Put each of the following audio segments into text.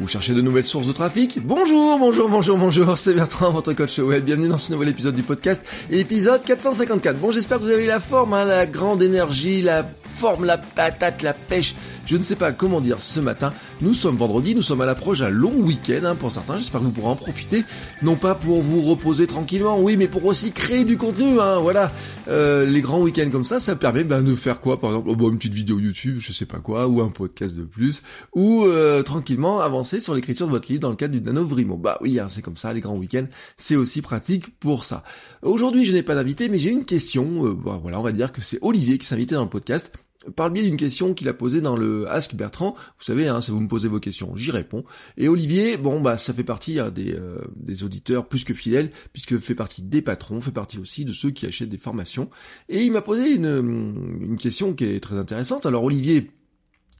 Vous cherchez de nouvelles sources de trafic Bonjour, bonjour, bonjour, bonjour, c'est Bertrand, votre coach web. Bienvenue dans ce nouvel épisode du podcast, épisode 454. Bon, j'espère que vous avez la forme, hein, la grande énergie, la forme, la patate, la pêche. Je ne sais pas comment dire ce matin. Nous sommes vendredi, nous sommes à l'approche d'un long week-end hein, pour certains. J'espère que vous pourrez en profiter, non pas pour vous reposer tranquillement, oui, mais pour aussi créer du contenu. Hein, voilà, euh, les grands week-ends comme ça, ça permet ben, de faire quoi, par exemple, oh, bon, une petite vidéo YouTube, je sais pas quoi, ou un podcast de plus, ou euh, tranquillement avancer sur l'écriture de votre livre dans le cadre du Nanovrimo. Bah oui, hein, c'est comme ça, les grands week-ends, c'est aussi pratique pour ça. Aujourd'hui, je n'ai pas d'invité, mais j'ai une question. Euh, bah, voilà, on va dire que c'est Olivier qui invité dans le podcast par le biais d'une question qu'il a posée dans le Ask Bertrand, vous savez, hein, si vous me posez vos questions, j'y réponds. Et Olivier, bon bah ça fait partie hein, des, euh, des auditeurs plus que fidèles, puisque fait partie des patrons, fait partie aussi de ceux qui achètent des formations. Et il m'a posé une, une question qui est très intéressante. Alors Olivier,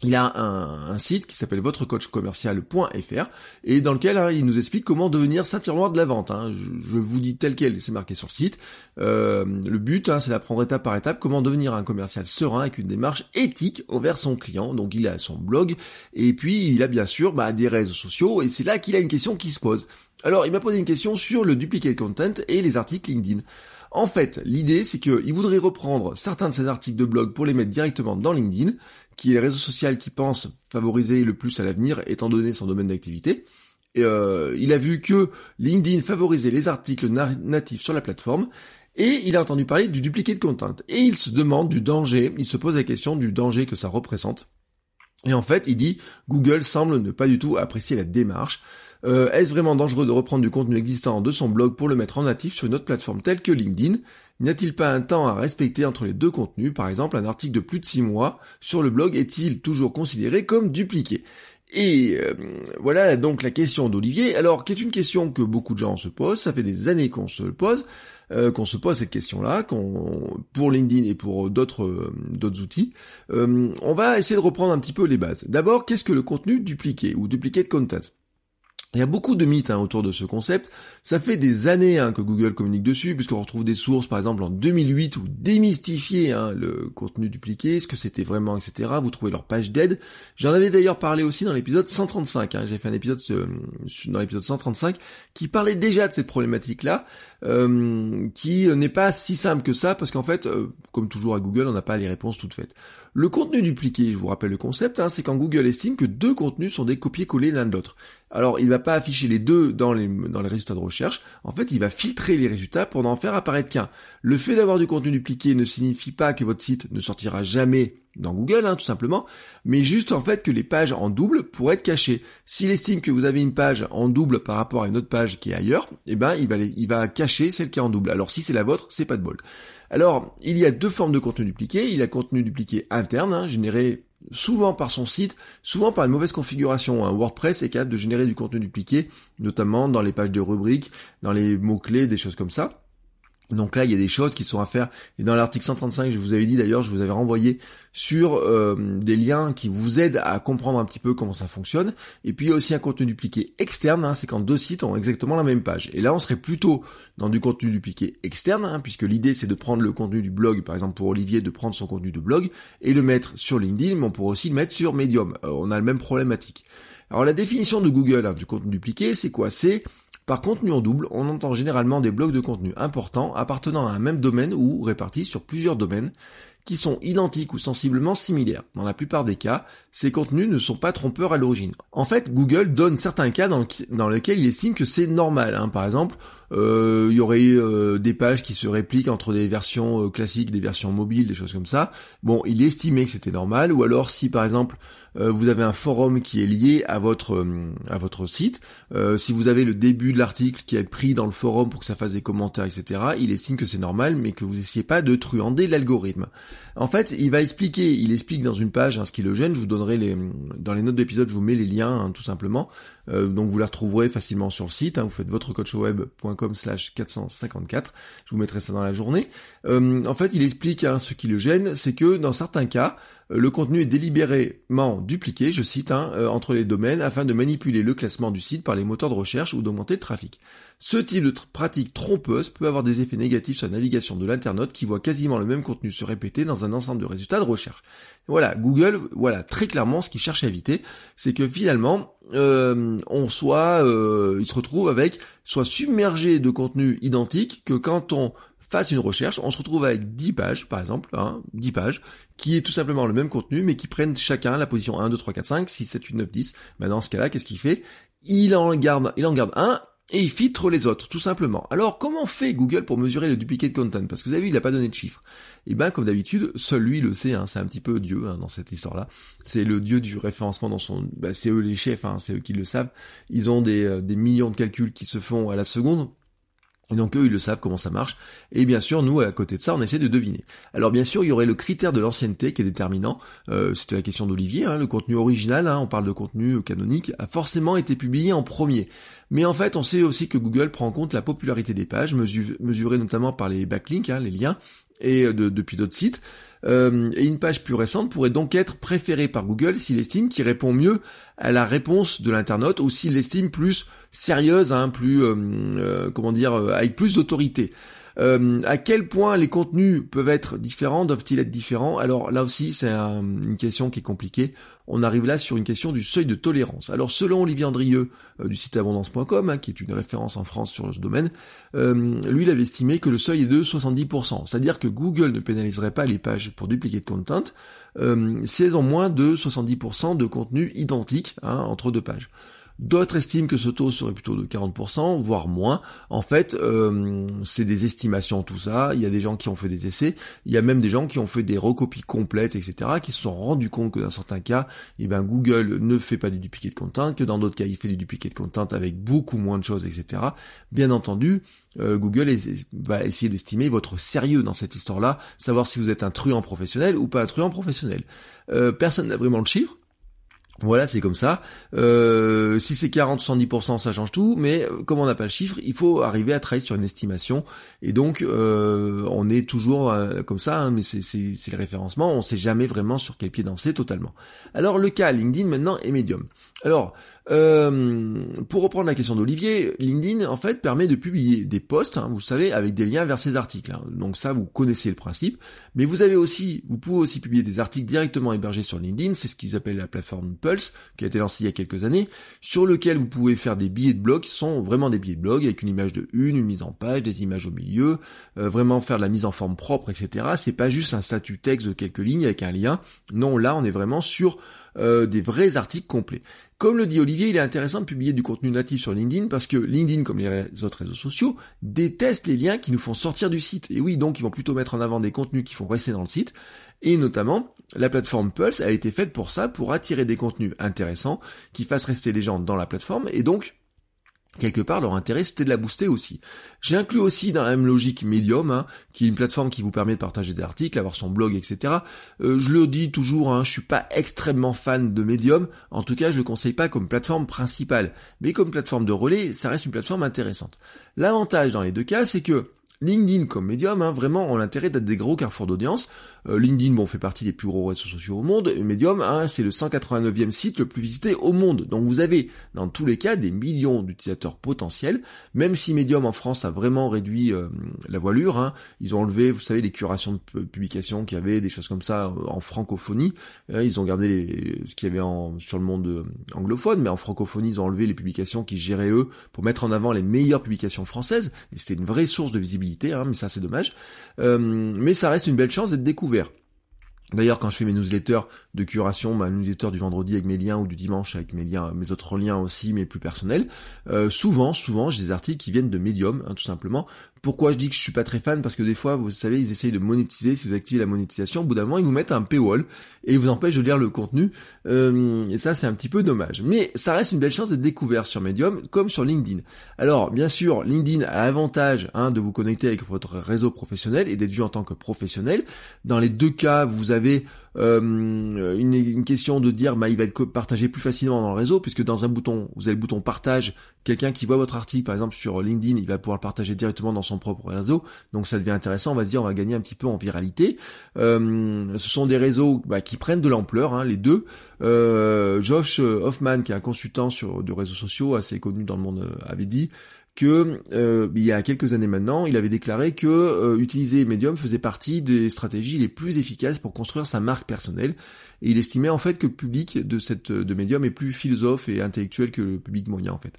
il a un, site qui s'appelle votrecoachcommercial.fr et dans lequel hein, il nous explique comment devenir ceinture de la vente. Hein. Je, vous dis tel quel, c'est marqué sur le site. Euh, le but, hein, c'est d'apprendre étape par étape comment devenir un commercial serein avec une démarche éthique envers son client. Donc il a son blog et puis il a bien sûr bah, des réseaux sociaux et c'est là qu'il a une question qui se pose. Alors il m'a posé une question sur le duplicate content et les articles LinkedIn. En fait, l'idée c'est qu'il voudrait reprendre certains de ses articles de blog pour les mettre directement dans LinkedIn qui est le réseau social qui pense favoriser le plus à l'avenir, étant donné son domaine d'activité. Euh, il a vu que LinkedIn favorisait les articles natifs sur la plateforme, et il a entendu parler du de content. Et il se demande du danger, il se pose la question du danger que ça représente. Et en fait, il dit, Google semble ne pas du tout apprécier la démarche. Euh, est-ce vraiment dangereux de reprendre du contenu existant de son blog pour le mettre en natif sur une autre plateforme telle que LinkedIn? N'y a-t-il pas un temps à respecter entre les deux contenus? Par exemple, un article de plus de 6 mois sur le blog est-il toujours considéré comme dupliqué? Et euh, voilà donc la question d'Olivier. Alors, qui est une question que beaucoup de gens se posent, ça fait des années qu'on se le pose, euh, qu'on se pose cette question-là, qu'on pour LinkedIn et pour d'autres outils. on va essayer de reprendre un petit peu les bases. D'abord, qu'est-ce que le contenu dupliqué ou duplicate content? Il y a beaucoup de mythes hein, autour de ce concept. Ça fait des années hein, que Google communique dessus, puisqu'on retrouve des sources, par exemple en 2008, où démystifier hein, le contenu dupliqué, ce que c'était vraiment, etc. Vous trouvez leur page d'aide. J'en avais d'ailleurs parlé aussi dans l'épisode 135. J'ai fait un épisode euh, dans l'épisode 135 qui parlait déjà de cette problématique-là, euh, qui n'est pas si simple que ça, parce qu'en fait, euh, comme toujours à Google, on n'a pas les réponses toutes faites. Le contenu dupliqué, je vous rappelle le concept, hein, c'est quand Google estime que deux contenus sont des copier-coller l'un de l'autre. Alors il va pas afficher les deux dans les, dans les résultats de recherche, en fait il va filtrer les résultats pour n'en faire apparaître qu'un. Le fait d'avoir du contenu dupliqué ne signifie pas que votre site ne sortira jamais dans Google, hein, tout simplement, mais juste en fait que les pages en double pourraient être cachées. S'il estime que vous avez une page en double par rapport à une autre page qui est ailleurs, eh ben il va, il va cacher celle qui est en double. Alors si c'est la vôtre, c'est pas de bol. Alors, il y a deux formes de contenu dupliqué. Il y a contenu dupliqué interne, hein, généré souvent par son site, souvent par une mauvaise configuration. WordPress est capable de générer du contenu dupliqué, notamment dans les pages de rubriques, dans les mots-clés, des choses comme ça. Donc là, il y a des choses qui sont à faire. Et dans l'article 135, je vous avais dit d'ailleurs, je vous avais renvoyé sur euh, des liens qui vous aident à comprendre un petit peu comment ça fonctionne. Et puis il y a aussi un contenu dupliqué externe, hein, c'est quand deux sites ont exactement la même page. Et là, on serait plutôt dans du contenu dupliqué externe, hein, puisque l'idée c'est de prendre le contenu du blog, par exemple pour Olivier, de prendre son contenu de blog et le mettre sur LinkedIn, mais on pourrait aussi le mettre sur Medium. Euh, on a le même problématique. Alors la définition de Google hein, du contenu dupliqué, c'est quoi? C'est par contenu en double, on entend généralement des blocs de contenu importants appartenant à un même domaine ou répartis sur plusieurs domaines qui sont identiques ou sensiblement similaires. Dans la plupart des cas, ces contenus ne sont pas trompeurs à l'origine. En fait, Google donne certains cas dans, lesquels il estime que c'est normal. Hein. Par exemple, il y aurait euh, des pages qui se répliquent entre des versions euh, classiques, des versions mobiles, des choses comme ça. Bon, il estimait que c'était normal. Ou alors, si par exemple vous avez un forum qui est lié à votre à votre site, si vous avez le début de l'article qui est pris dans le forum pour que ça fasse des commentaires, etc., il estime que c'est normal, mais que vous essayez pas de truander l'algorithme. En fait, il va expliquer, il explique dans une page hein, ce qui le gêne. Je vous donnerai les dans les notes d'épisode, je vous mets les liens hein, tout simplement. Euh, donc vous les retrouverez facilement sur le site. Hein, vous faites votrecoachweb.com slash 454. Je vous mettrai ça dans la journée. Euh, en fait, il explique hein, ce qui le gêne, c'est que dans certains cas, euh, le contenu est délibérément dupliqué, je cite, hein, entre les domaines afin de manipuler le classement du site par les moteurs de recherche ou d'augmenter le trafic. Ce type de pratique trompeuse peut avoir des effets négatifs sur la navigation de l'internaute qui voit quasiment le même contenu se répéter dans un ensemble de résultats de recherche. Voilà, Google, voilà très clairement ce qu'il cherche à éviter, c'est que finalement euh, on soit, euh, il se retrouve avec soit submergé de contenu identique que quand on fasse une recherche, on se retrouve avec 10 pages, par exemple, hein, 10 pages, qui est tout simplement le même contenu, mais qui prennent chacun la position 1, 2, 3, 4, 5, 6, 7, 8, 9, 10. Mais dans ce cas-là, qu'est-ce qu'il fait? Il en garde, il en garde un et il filtre les autres, tout simplement. Alors, comment fait Google pour mesurer le duplicate content? Parce que vous avez vu, il n'a pas donné de chiffres. Et eh ben, comme d'habitude, seul lui le sait, hein, c'est un petit peu Dieu hein, dans cette histoire-là. C'est le Dieu du référencement dans son... Bah, c'est eux les chefs, hein, c'est eux qui le savent. Ils ont des, euh, des millions de calculs qui se font à la seconde. Et donc eux, ils le savent comment ça marche. Et bien sûr, nous, à côté de ça, on essaie de deviner. Alors bien sûr, il y aurait le critère de l'ancienneté qui est déterminant. Euh, C'était la question d'Olivier. Hein, le contenu original, hein, on parle de contenu canonique, a forcément été publié en premier. Mais en fait, on sait aussi que Google prend en compte la popularité des pages, mesurée notamment par les backlinks, hein, les liens, et euh, depuis d'autres sites. Euh, et une page plus récente pourrait donc être préférée par Google s'il estime qu'il répond mieux à la réponse de l'internaute ou s'il l'estime plus sérieuse, hein, plus euh, comment dire, avec plus d'autorité. Euh, à quel point les contenus peuvent être différents, doivent-ils être différents? Alors là aussi, c'est une question qui est compliquée. On arrive là sur une question du seuil de tolérance. Alors selon Olivier Andrieux euh, du site abondance.com, hein, qui est une référence en France sur ce domaine, euh, lui il avait estimé que le seuil est de 70%. C'est-à-dire que Google ne pénaliserait pas les pages pour dupliquer de content si elles ont moins de 70% de contenu identique hein, entre deux pages. D'autres estiment que ce taux serait plutôt de 40%, voire moins. En fait, euh, c'est des estimations tout ça. Il y a des gens qui ont fait des essais. Il y a même des gens qui ont fait des recopies complètes, etc., qui se sont rendus compte que dans certains cas, eh ben, Google ne fait pas du duplicate content, que dans d'autres cas, il fait du duplicate content avec beaucoup moins de choses, etc. Bien entendu, euh, Google va essayer d'estimer votre sérieux dans cette histoire-là, savoir si vous êtes un truand professionnel ou pas un truand professionnel. Euh, personne n'a vraiment le chiffre. Voilà, c'est comme ça. Euh, si c'est 40-70%, ça change tout, mais euh, comme on n'a pas le chiffre, il faut arriver à travailler sur une estimation. Et donc, euh, on est toujours comme ça, hein, mais c'est le référencement, on ne sait jamais vraiment sur quel pied danser totalement. Alors, le cas LinkedIn maintenant est Medium. Alors, euh, pour reprendre la question d'Olivier, LinkedIn en fait permet de publier des posts, hein, vous savez, avec des liens vers ces articles. Hein. Donc ça, vous connaissez le principe. Mais vous avez aussi, vous pouvez aussi publier des articles directement hébergés sur LinkedIn. C'est ce qu'ils appellent la plateforme Pulse, qui a été lancée il y a quelques années, sur lequel vous pouvez faire des billets de blog qui sont vraiment des billets de blog avec une image de une, une mise en page, des images au milieu, euh, vraiment faire de la mise en forme propre, etc. C'est pas juste un statut texte de quelques lignes avec un lien. Non, là, on est vraiment sur euh, des vrais articles complets. Comme le dit Olivier, il est intéressant de publier du contenu natif sur LinkedIn parce que LinkedIn, comme les autres réseaux sociaux, déteste les liens qui nous font sortir du site. Et oui, donc ils vont plutôt mettre en avant des contenus qui font rester dans le site. Et notamment, la plateforme Pulse a été faite pour ça, pour attirer des contenus intéressants qui fassent rester les gens dans la plateforme et donc quelque part leur intérêt c'était de la booster aussi. J'ai inclus aussi dans la même logique Medium, hein, qui est une plateforme qui vous permet de partager des articles, avoir son blog, etc. Euh, je le dis toujours, hein, je suis pas extrêmement fan de Medium, en tout cas je le conseille pas comme plateforme principale, mais comme plateforme de relais, ça reste une plateforme intéressante. L'avantage dans les deux cas, c'est que LinkedIn comme médium, hein, vraiment, ont l'intérêt d'être des gros carrefours d'audience. Euh, LinkedIn, bon, fait partie des plus gros réseaux sociaux au monde. Medium, hein, c'est le 189e site le plus visité au monde. Donc vous avez, dans tous les cas, des millions d'utilisateurs potentiels. Même si Medium en France a vraiment réduit euh, la voilure, hein, ils ont enlevé, vous savez, les curations de publications qu'il y avait, des choses comme ça euh, en francophonie. ils ont gardé ce qu'il y avait en, sur le monde anglophone, mais en francophonie, ils ont enlevé les publications qui géraient eux pour mettre en avant les meilleures publications françaises. Et c'était une vraie source de visibilité Hein, mais ça c'est dommage. Euh, mais ça reste une belle chance d'être découvert. D'ailleurs, quand je fais mes newsletters de curation, ma newsletter du vendredi avec mes liens ou du dimanche avec mes liens, mes autres liens aussi, mais plus personnels, euh, souvent, souvent, j'ai des articles qui viennent de Medium, hein, tout simplement, Pourquoi je dis que je suis pas très fan Parce que des fois, vous savez, ils essayent de monétiser. Si vous activez la monétisation, au bout d'un moment, ils vous mettent un paywall et ils vous empêchent de lire le contenu. Euh, et ça, c'est un petit peu dommage. Mais ça reste une belle chance d'être découvert sur Medium, comme sur LinkedIn. Alors, bien sûr, LinkedIn a l'avantage hein, de vous connecter avec votre réseau professionnel et d'être vu en tant que professionnel. Dans les deux cas, vous avez euh, une, une, question de dire bah il va être partagé plus facilement dans le réseau puisque dans un bouton vous avez le bouton partage quelqu'un qui voit votre article par exemple sur LinkedIn il va pouvoir le partager directement dans son propre réseau. Donc ça devient intéressant. On va se dire on va gagner un petit peu en viralité. Euh, ce sont des réseaux bah, qui prennent de l'ampleur hein, les deux euh, Josh Hoffman qui est un consultant sur de réseaux sociaux assez connu dans le monde euh, avait dit que euh, il y a quelques années maintenant, il avait déclaré que euh, utiliser Medium faisait partie des stratégies les plus efficaces pour construire sa marque personnelle. Et il estimait en fait que le public de cette de Medium est plus philosophe et intellectuel que le public moyen en fait.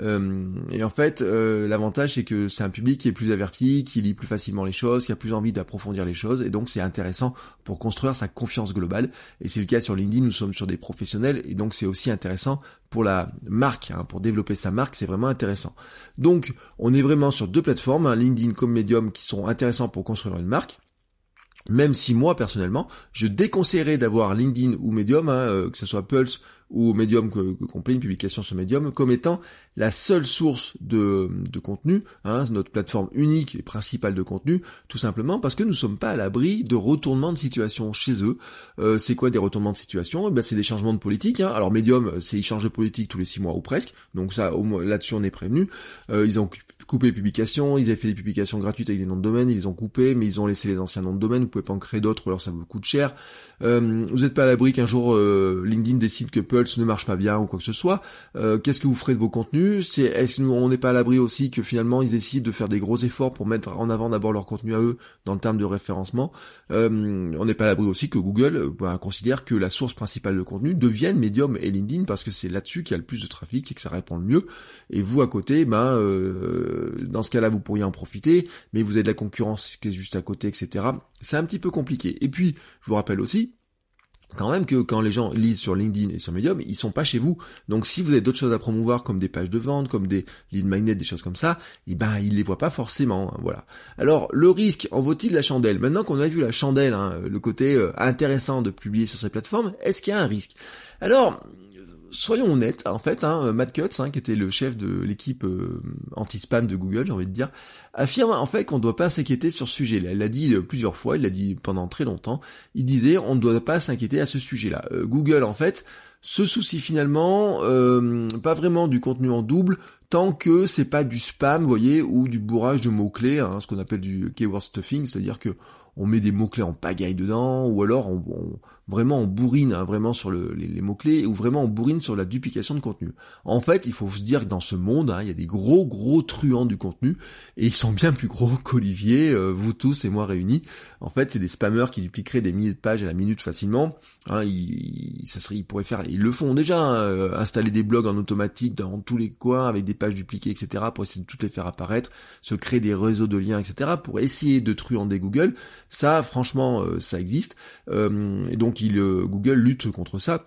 Euh, et en fait, l'avantage c'est que c'est un public qui est plus averti, qui lit plus facilement les choses, qui a plus envie d'approfondir les choses, et donc c'est intéressant pour construire sa confiance globale. Et c'est le cas sur LinkedIn, nous sommes sur des professionnels, et donc c'est aussi intéressant pour la marque, hein, pour développer sa marque, c'est vraiment intéressant. Donc, on est vraiment sur deux plateformes, hein, LinkedIn comme Medium, qui sont intéressants pour construire une marque. Même si moi personnellement, je déconseillerais d'avoir LinkedIn ou Medium, hein, euh, que ce soit Pulse ou Medium que, que complet, une publication sur Medium, comme étant la seule source de, de contenu, hein, notre plateforme unique et principale de contenu, tout simplement parce que nous ne sommes pas à l'abri de retournements de situation chez eux. Euh, c'est quoi des retournements de situation? Eh ben, C'est des changements de politique. Hein. Alors Medium, c'est ils changent de politique tous les six mois ou presque, donc ça, là-dessus on est prévenu. Euh, ils ont coupé les publications, ils avaient fait des publications gratuites avec des noms de domaine, ils les ont coupés, mais ils ont laissé les anciens noms de domaine, vous pouvez pas en créer d'autres, alors ça vous coûte cher. Euh, vous n'êtes pas à l'abri qu'un jour euh, LinkedIn décide que Pulse ne marche pas bien ou quoi que ce soit. Euh, qu'est-ce que vous ferez de vos contenus? Nous on n'est pas à l'abri aussi que finalement ils décident de faire des gros efforts pour mettre en avant d'abord leur contenu à eux dans le terme de référencement. on n'est pas à l'abri aussi que Google bah, considère que la source principale de contenu devienne Medium et LinkedIn parce que c'est là-dessus qu'il y a le plus de trafic et que ça répond le mieux. Et vous à côté, ben dans ce cas-là vous pourriez en profiter, mais vous avez de la concurrence qui est juste à côté, etc. C'est un petit peu compliqué. Et puis je vous rappelle aussi quand même que quand les gens lisent sur LinkedIn et sur Medium, ils sont pas chez vous. Donc si vous avez d'autres choses à promouvoir comme des pages de vente, comme des lead magnets, des choses comme ça, eh ben ils les voient pas forcément. Hein, voilà. Alors le risque en vaut-il la chandelle? Maintenant qu'on a vu la chandelle, hein, le côté euh, intéressant de publier sur ces plateformes, est-ce qu'il y a un risque? Alors soyons honnêtes, en fait, hein, Matt Cutts, hein, qui était le chef de l'équipe euh, anti-spam de Google, j'ai envie de dire, affirme en fait qu'on ne doit pas s'inquiéter sur ce sujet-là. Il l'a dit euh, plusieurs fois, il l'a dit pendant très longtemps. Il disait on ne doit pas s'inquiéter à ce sujet-là. Euh, Google, en fait, se soucie finalement pas vraiment du contenu en double, tant que c'est pas du spam, vous voyez, ou du bourrage de mots-clés, hein, ce qu'on appelle du keyword stuffing, c'est-à-dire que on met des mots-clés en pagaille dedans, ou alors on, vraiment on bourrine hein, vraiment sur les, mots-clés, ou vraiment on bourrine sur la duplication de contenu. En fait, il faut se dire que dans ce monde, hein, il y a des gros gros truands du contenu, et ils sont bien plus gros qu'Olivier, euh, vous tous et moi réunis. En fait, c'est des spammers qui dupliqueraient des milliers de pages à la minute facilement. Hein, ils, ça serait, ils pourraient faire, ils le font déjà, euh, installer des blogs en automatique dans tous les coins avec des pages dupliquées, etc., pour essayer de toutes les faire apparaître, se créer des réseaux de liens, etc., pour essayer de truander Google. Ça, franchement, euh, ça existe. Euh, et donc, il, euh, Google lutte contre ça.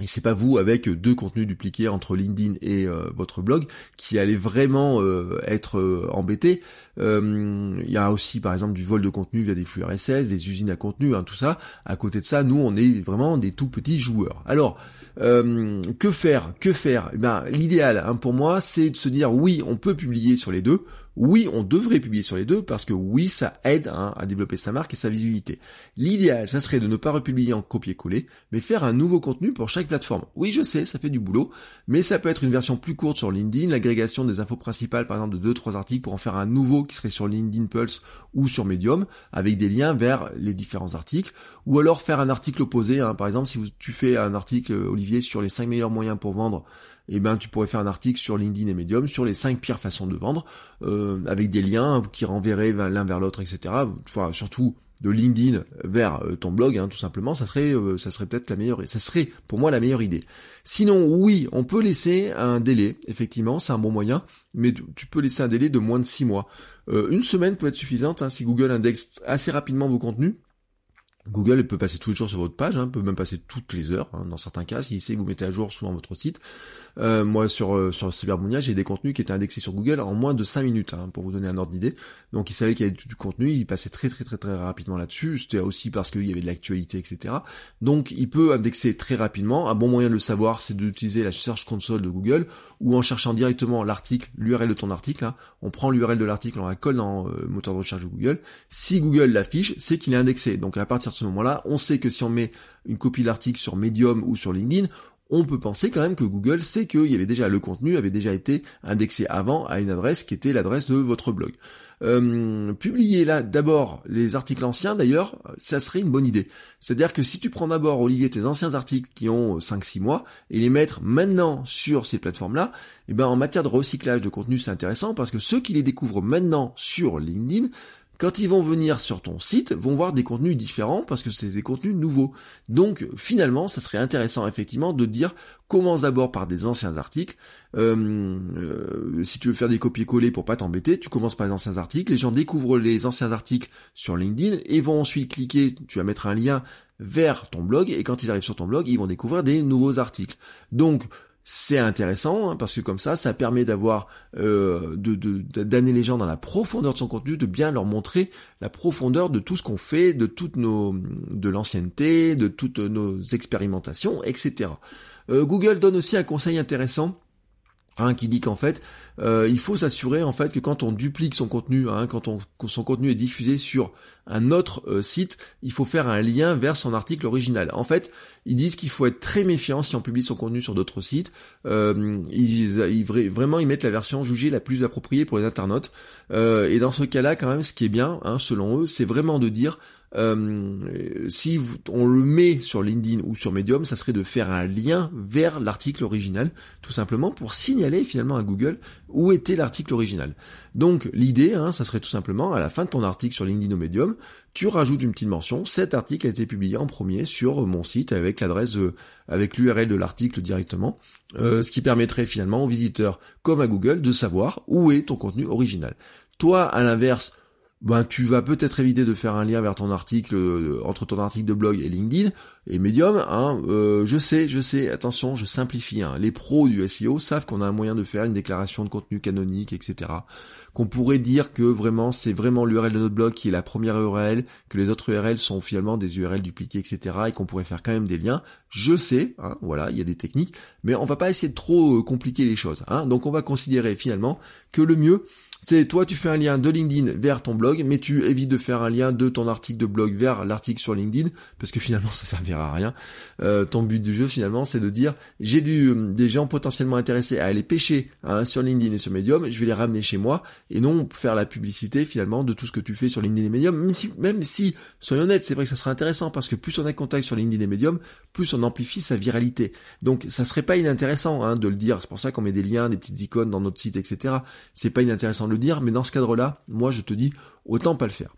Et c'est pas vous avec deux contenus dupliqués entre LinkedIn et votre blog qui allez vraiment être embêté. Il y a aussi par exemple du vol de contenu via des flux RSS, des usines à contenu, hein, tout ça. À côté de ça, nous on est vraiment des tout petits joueurs. Alors que faire? Que faire? Eh ben, l'idéal hein, pour moi, c'est de se dire oui, on peut publier sur les deux oui, on devrait publier sur les deux parce que oui, ça aide hein, à développer sa marque et sa visibilité. L'idéal, ça serait de ne pas republier en copier-coller, mais faire un nouveau contenu pour chaque plateforme. Oui, je sais, ça fait du boulot, mais ça peut être une version plus courte sur LinkedIn, l'agrégation des infos principales, par exemple, de 2-3 articles pour en faire un nouveau qui serait sur LinkedIn Pulse ou sur Medium, avec des liens vers les différents articles, ou alors faire un article opposé, hein. par exemple, si tu fais un article, Olivier, sur les 5 meilleurs moyens pour vendre eh ben tu pourrais faire un article sur LinkedIn et Medium sur les 5 pires façons de vendre, euh, avec des liens qui renverraient l'un vers l'autre, etc. Surtout de LinkedIn vers euh, ton blog, hein, tout simplement, ça serait, euh, ça serait peut-être la meilleure, ça serait pour moi la meilleure idée. Sinon, oui, on peut laisser un délai, effectivement, c'est un bon moyen, mais tu peux laisser un délai de moins de 6 mois. une semaine peut être suffisante hein, si Google indexe assez rapidement vos contenus Google peut passer tous les jours sur votre page, hein, peut même passer toutes les heures, hein, dans certains cas, s'il sait que vous mettez à jour souvent votre site. Euh, moi, sur, euh, sur j'ai des contenus qui étaient indexés sur Google en moins de 5 minutes, hein, pour vous donner un ordre d'idée. Donc, il savait qu'il y avait du contenu, il passait très très très très rapidement là-dessus. C'était aussi parce qu'il y avait de l'actualité, etc. Donc, il peut indexer très rapidement. Un bon moyen de le savoir, c'est d'utiliser la Search Console de Google, ou en cherchant directement l'article, l'URL de ton article. Hein. On prend l'URL de l'article, on la colle dans le euh, moteur de recherche de Google. Si Google l'affiche, c'est qu'il est indexé. Donc, à partir de ce moment-là, on sait que si on met une copie de l'article sur Medium ou sur LinkedIn, on peut penser quand même que Google sait qu'il y avait déjà le contenu avait déjà été indexé avant à une adresse qui était l'adresse de votre blog. Euh, publier là d'abord les articles anciens d'ailleurs, ça serait une bonne idée. C'est-à-dire que si tu prends d'abord Olivier tes anciens articles qui ont 5-6 mois et les mettre maintenant sur ces plateformes-là, eh ben en matière de recyclage de contenu c'est intéressant parce que ceux qui les découvrent maintenant sur LinkedIn quand ils vont venir sur ton site, vont voir des contenus différents parce que c'est des contenus nouveaux. Donc finalement, ça serait intéressant effectivement de dire commence d'abord par des anciens articles. Euh, euh, si tu veux faire des copier-coller pour pas t'embêter, tu commences par les anciens articles. Les gens découvrent les anciens articles sur LinkedIn et vont ensuite cliquer. Tu vas mettre un lien vers ton blog et quand ils arrivent sur ton blog, ils vont découvrir des nouveaux articles. Donc c'est intéressant hein, parce que comme ça, ça permet d'avoir euh, de d'amener les gens dans la profondeur de son contenu, de bien leur montrer la profondeur de tout ce qu'on fait, de toutes nos de l'ancienneté, de toutes nos expérimentations, etc. Euh, Google donne aussi un conseil intéressant Hein, qui dit qu'en fait, euh, il faut s'assurer en fait que quand on duplique son contenu, hein, quand, on, son contenu est diffusé sur un autre euh, site, il faut faire un lien vers son article original. En fait, ils disent qu'il faut être très méfiant si on publie son contenu sur d'autres sites. Euh, ils, vraiment, ils mettent la version jugée la plus appropriée pour les internautes. et dans ce cas-là, quand même, ce qui est bien, hein, selon eux, c'est vraiment de dire euh, si on le met sur LinkedIn ou sur Medium, ça serait de faire un lien vers l'article original, tout simplement pour signaler finalement à Google où était l'article original. Donc l'idée, hein, ça serait tout simplement à la fin de ton article sur LinkedIn ou Medium, tu rajoutes une petite mention. Cet article a été publié en premier sur mon site avec l'adresse, avec l'URL de l'article directement, euh, ce qui permettrait finalement aux visiteurs comme à Google de savoir où est ton contenu original. Toi, à l'inverse, ben tu vas peut-être éviter de faire un lien vers ton article euh, entre ton article de blog et LinkedIn et Medium. Hein, euh, je sais, je sais, attention, je simplifie. Hein. Les pros du SEO savent qu'on a un moyen de faire une déclaration de contenu canonique, etc. Qu'on pourrait dire que vraiment c'est vraiment l'URL de notre blog qui est la première URL, que les autres URL sont finalement des URL dupliquées, etc. Et qu'on pourrait faire quand même des liens. Je sais, hein, voilà, il y a des techniques, mais on va pas essayer de trop euh, compliquer les choses. Hein. Donc on va considérer finalement que le mieux c'est toi tu fais un lien de LinkedIn vers ton blog, mais tu évites de faire un lien de ton article de blog vers l'article sur LinkedIn, parce que finalement ça servira à rien. Euh, ton but du jeu finalement c'est de dire j'ai du, euh, des gens potentiellement intéressés à aller pêcher hein, sur LinkedIn et sur Medium, je vais les ramener chez moi, et non faire la publicité finalement de tout ce que tu fais sur LinkedIn et Medium, même si, même si soyons honnêtes, c'est vrai que ça sera intéressant, parce que plus on a contact sur LinkedIn et Medium, plus on amplifie sa viralité. Donc ça serait pas inintéressant hein, de le dire, c'est pour ça qu'on met des liens, des petites icônes dans notre site, etc. C'est pas inintéressant dire, mais dans ce cadre-là, moi je te dis, autant pas le faire.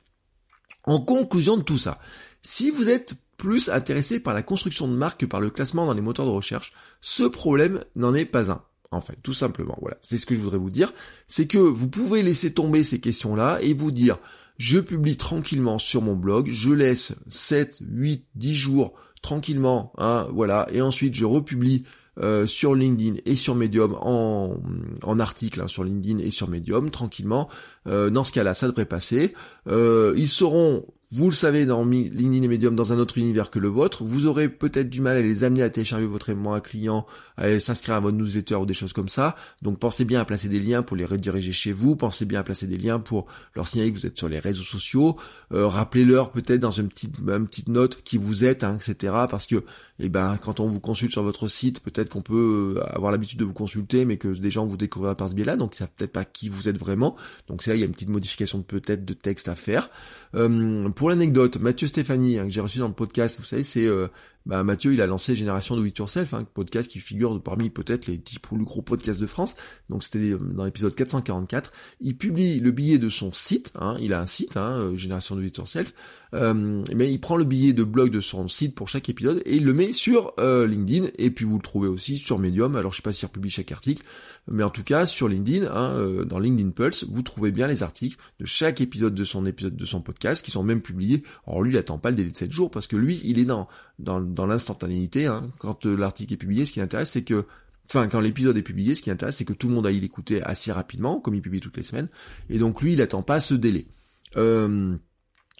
En conclusion de tout ça, si vous êtes plus intéressé par la construction de marque que par le classement dans les moteurs de recherche, ce problème n'en est pas un. En fait, tout simplement, voilà. C'est ce que je voudrais vous dire. C'est que vous pouvez laisser tomber ces questions-là et vous dire, je publie tranquillement sur mon blog, je laisse 7, 8, 10 jours tranquillement, hein, voilà, et ensuite je republie euh, sur LinkedIn et sur Medium en, en article hein, sur LinkedIn et sur Medium tranquillement. Euh, dans ce cas-là, ça devrait passer. Euh, ils seront vous le savez, dans LinkedIn et Medium, dans un autre univers que le vôtre, vous aurez peut-être du mal à les amener à télécharger votre aimant à client, à s'inscrire à votre newsletter ou des choses comme ça. Donc pensez bien à placer des liens pour les rediriger chez vous, pensez bien à placer des liens pour leur signaler que vous êtes sur les réseaux sociaux, euh, rappelez-leur peut-être dans une petite, une petite note qui vous êtes, hein, etc. Parce que, eh ben, quand on vous consulte sur votre site, peut-être qu'on peut euh, avoir l'habitude de vous consulter, mais que des gens vous découvriront par ce biais-là, donc ça peut-être pas qui vous êtes vraiment. Donc c'est là, il y a une petite modification peut-être de texte à faire. Euh, pour l'anecdote, Mathieu Stéphanie, hein, que j'ai reçu dans le podcast, vous savez, c'est euh, bah, Mathieu, il a lancé Génération Do It Yourself, un podcast qui figure parmi peut-être les 10 plus gros podcasts de France. Donc c'était euh, dans l'épisode 444. Il publie le billet de son site, hein, il a un site, hein, euh, Génération Do It Yourself, euh, mais il prend le billet de blog de son site pour chaque épisode et il le met sur euh, LinkedIn et puis vous le trouvez aussi sur Medium. Alors je sais pas s'il republie chaque article, mais en tout cas sur LinkedIn, hein, dans LinkedIn Pulse, vous trouvez bien les articles de chaque épisode de son épisode de son podcast qui sont même publiés. Alors lui, il attend pas le délai de 7 jours parce que lui, il est dans dans, dans l'instantanéité. Hein. Quand euh, l'article est publié, ce qui l'intéresse, c'est que Enfin, quand l'épisode est publié, ce qui intéresse, c'est que tout le monde aille l'écouter assez rapidement, comme il publie toutes les semaines. Et donc lui, il attend pas ce délai. Euh,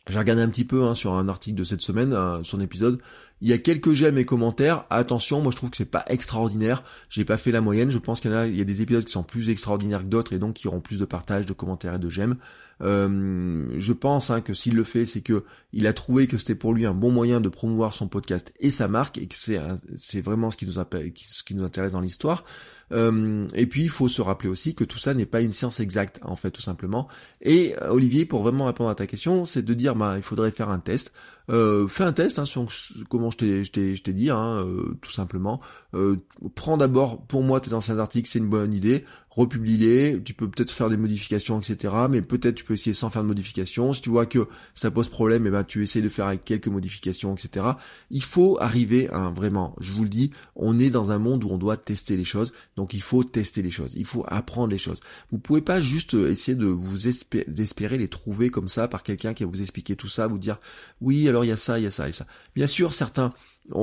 j'ai regardé un petit peu hein, sur un article de cette semaine, son épisode. Il y a quelques j'aime et commentaires. Attention, moi je trouve que c'est pas extraordinaire. J'ai pas fait la moyenne. Je pense qu'il y en a, il y a des épisodes qui sont plus extraordinaires que d'autres et donc qui auront plus de partages, de commentaires et de j'aime. Euh, je pense hein, que s'il le fait, c'est que il a trouvé que c'était pour lui un bon moyen de promouvoir son podcast et sa marque et que c'est vraiment ce qui nous ce qui nous intéresse dans l'histoire. Euh, et puis il faut se rappeler aussi que tout ça n'est pas une science exacte en fait tout simplement. Et euh, Olivier, pour vraiment répondre à ta question, c'est de dire bah il faudrait faire un test. Euh, fais un test hein, sur comment je t'ai dit hein, euh, tout simplement. Euh, prends d'abord pour moi tes anciens articles, c'est une bonne idée. Republie-les. Tu peux peut-être faire des modifications, etc. Mais peut-être tu peux essayer sans faire de modifications. Si tu vois que ça pose problème, eh ben tu essaies de faire avec quelques modifications, etc. Il faut arriver à vraiment. Je vous le dis, on est dans un monde où on doit tester les choses. Donc il faut tester les choses. Il faut apprendre les choses. Vous pouvez pas juste essayer de vous espérer, d'espérer les trouver comme ça par quelqu'un qui va vous expliquer tout ça, vous dire oui alors il y a ça, il y a ça et ça. Bien sûr, certains,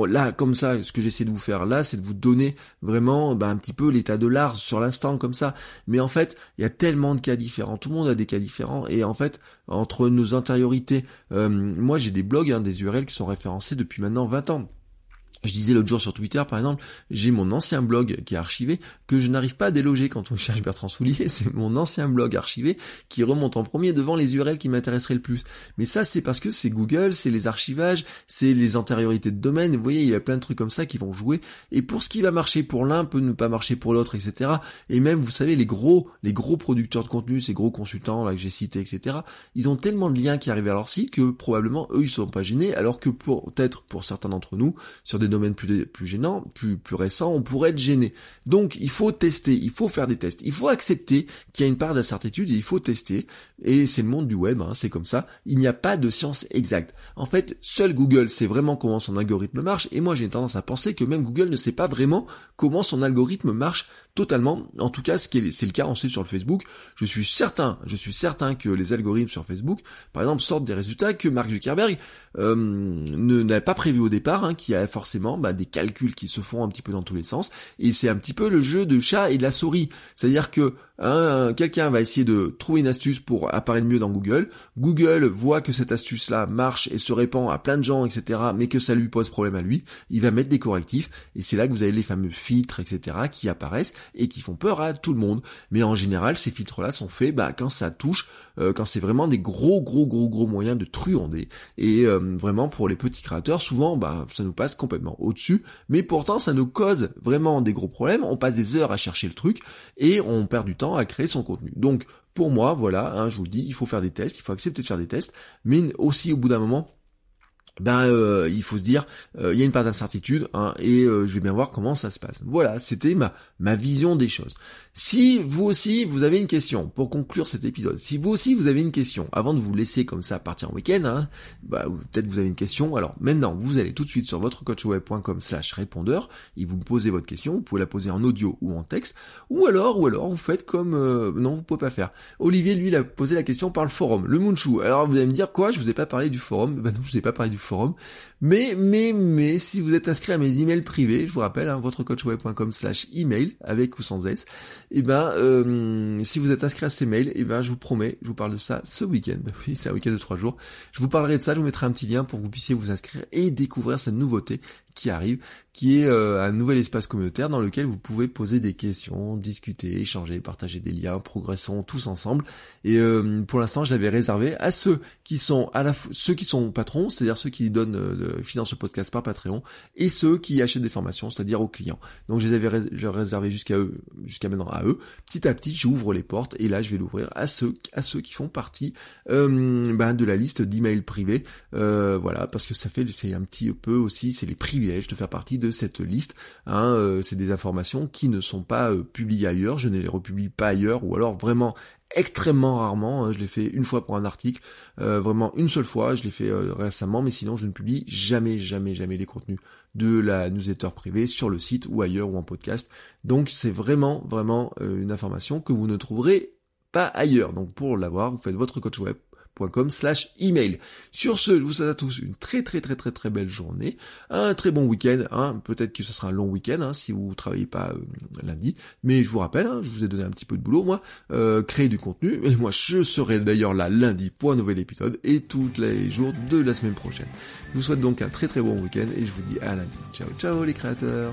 là, comme ça, ce que j'essaie de vous faire là, c'est de vous donner vraiment bah, un petit peu l'état de l'art sur l'instant, comme ça. Mais en fait, il y a tellement de cas différents, tout le monde a des cas différents, et en fait, entre nos intériorités, euh, moi j'ai des blogs, hein, des URL qui sont référencés depuis maintenant 20 ans. Je disais l'autre jour sur Twitter, par exemple, j'ai mon ancien blog qui est archivé, que je n'arrive pas à déloger quand on cherche Bertrand Soulier, c'est mon ancien blog archivé qui remonte en premier devant les URL qui m'intéresseraient le plus. Mais ça, c'est parce que c'est Google, c'est les archivages, c'est les antériorités de domaine, vous voyez, il y a plein de trucs comme ça qui vont jouer, et pour ce qui va marcher pour l'un peut ne pas marcher pour l'autre, etc. Et même, vous savez, les gros, les gros producteurs de contenu, ces gros consultants, là, que j'ai cités, etc., ils ont tellement de liens qui arrivent à leur site que probablement, eux, ils sont pas gênés, alors que pour, peut-être, pour certains d'entre nous, sur des domaine plus, plus gênant, plus, plus récent, on pourrait être gêné. Donc il faut tester, il faut faire des tests, il faut accepter qu'il y a une part d'incertitude et il faut tester. Et c'est le monde du web, hein, c'est comme ça. Il n'y a pas de science exacte. En fait, seul Google sait vraiment comment son algorithme marche, et moi j'ai tendance à penser que même Google ne sait pas vraiment comment son algorithme marche totalement. En tout cas, c'est le cas, on sait sur le Facebook. Je suis certain, je suis certain que les algorithmes sur Facebook, par exemple, sortent des résultats que Mark Zuckerberg euh, pas prévu au départ, hein, qui a forcément bah, des calculs qui se font un petit peu dans tous les sens. Et c'est un petit peu le jeu de chat et de la souris. C'est-à-dire que hein, quelqu'un va essayer de trouver une astuce pour apparaître mieux dans Google. Google voit que cette astuce-là marche et se répand à plein de gens, etc., mais que ça lui pose problème à lui. Il va mettre des correctifs. Et c'est là que vous avez les fameux filtres, etc., qui apparaissent et qui font peur à tout le monde. Mais en général, ces filtres-là sont faits bah, quand ça touche, euh, quand c'est vraiment des gros, gros, gros, gros moyens de truander. Et euh, vraiment, pour les petits créateurs, souvent, bah, ça nous passe complètement au-dessus. Mais pourtant, ça nous cause vraiment des gros problèmes. On passe des heures à chercher le truc et on perd du temps à créer son contenu. Donc, pour moi, voilà, hein, je vous le dis, il faut faire des tests, il faut accepter de faire des tests, mais aussi au bout d'un moment, ben euh, il faut se dire euh, il y a une part d'incertitude hein, et euh, je vais bien voir comment ça se passe. Voilà, c'était ma ma vision des choses. Si vous aussi vous avez une question pour conclure cet épisode, si vous aussi vous avez une question avant de vous laisser comme ça partir en week-end, hein, bah, peut-être vous avez une question. Alors maintenant vous allez tout de suite sur votrecoachweb.com/slash répondeur et vous me posez votre question. Vous pouvez la poser en audio ou en texte, ou alors ou alors vous faites comme non vous pouvez pas faire. Olivier lui il a posé la question par le forum, le Munchou. Alors vous allez me dire quoi Je vous ai pas parlé du forum? Ben non je vous ai pas parlé du forum. Mais, mais, mais, si vous êtes inscrit à mes emails privés, je vous rappelle, hein, votrecoachweb.com slash email, avec ou sans S, eh ben, euh, si vous êtes inscrit à ces mails, eh ben, je vous promets, je vous parle de ça ce week-end. Oui, c'est un week-end de trois jours. Je vous parlerai de ça, je vous mettrai un petit lien pour que vous puissiez vous inscrire et découvrir cette nouveauté qui arrive, qui est euh, un nouvel espace communautaire dans lequel vous pouvez poser des questions, discuter, échanger, partager des liens, progressons tous ensemble. Et euh, pour l'instant, je l'avais réservé à ceux qui sont à la ceux qui sont patrons, c'est-à-dire ceux qui donnent, euh, financent le podcast par Patreon, et ceux qui achètent des formations, c'est-à-dire aux clients. Donc je les avais réservés jusqu'à eux, jusqu'à maintenant à eux. Petit à petit, j'ouvre les portes, et là je vais l'ouvrir à ceux, à ceux qui font partie euh, ben, de la liste d'emails privés. Euh, voilà, parce que ça fait, c'est un petit peu aussi, c'est les de faire partie de cette liste. Hein, euh, c'est des informations qui ne sont pas euh, publiées ailleurs, je ne les republie pas ailleurs, ou alors vraiment extrêmement rarement. Hein. Je l'ai fait une fois pour un article, euh, vraiment une seule fois. Je l'ai fait récemment, mais sinon je ne publie jamais, jamais, jamais les contenus de la newsletter privée sur le site ou ailleurs ou en podcast. Donc c'est vraiment, vraiment une information que vous ne trouverez pas ailleurs. Donc pour l'avoir, vous faites votre coach web Sur ce, je vous souhaite à tous une très très très très très belle journée, un très bon week-end, hein. peut-être que ce sera un long week-end hein, si vous travaillez pas euh, lundi, mais je vous rappelle, hein, je vous ai donné un petit peu de boulot moi, euh, créer du contenu, et moi je serai d'ailleurs là lundi pour un nouvel épisode et tous les jours de la semaine prochaine. Je vous souhaite donc un très très bon week-end et je vous dis à lundi. Ciao ciao les créateurs